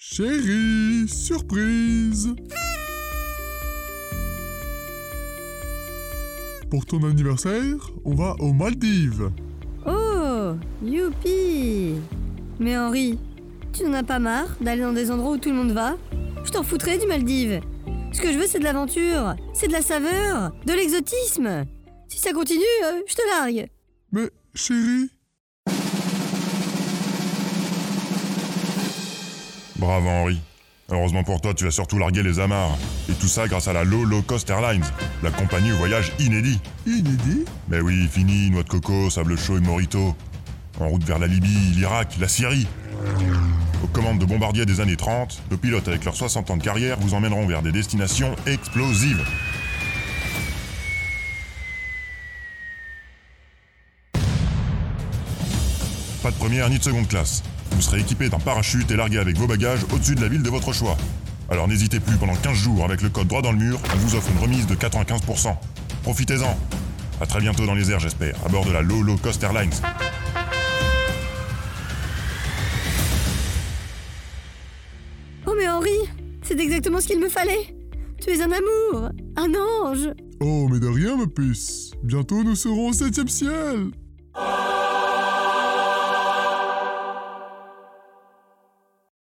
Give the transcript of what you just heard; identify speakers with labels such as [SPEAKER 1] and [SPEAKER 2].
[SPEAKER 1] Chérie, surprise Pour ton anniversaire, on va aux Maldives.
[SPEAKER 2] Oh, youpi Mais Henri, tu n'en as pas marre d'aller dans des endroits où tout le monde va? Je t'en foutrais du Maldives. Ce que je veux, c'est de l'aventure, c'est de la saveur, de l'exotisme. Si ça continue, euh, je te largue.
[SPEAKER 1] Mais chérie,
[SPEAKER 3] Bravo Henri. Heureusement pour toi, tu vas surtout larguer les amarres. Et tout ça grâce à la Low Low Cost Airlines, la compagnie au voyage inédit.
[SPEAKER 1] inédit
[SPEAKER 3] Mais oui, fini, noix de coco, sable chaud et morito. En route vers la Libye, l'Irak, la Syrie. Aux commandes de bombardiers des années 30, nos pilotes avec leurs 60 ans de carrière vous emmèneront vers des destinations explosives. Pas de première ni de seconde classe. Vous serez équipé d'un parachute et largué avec vos bagages au-dessus de la ville de votre choix. Alors n'hésitez plus, pendant 15 jours, avec le code droit dans le mur, on vous offre une remise de 95%. Profitez-en. À très bientôt dans les airs, j'espère, à bord de la Low Low Cost Airlines.
[SPEAKER 2] Oh mais Henri, c'est exactement ce qu'il me fallait. Tu es un amour, un ange.
[SPEAKER 1] Oh, mais de rien, ma puce Bientôt nous serons au septième ciel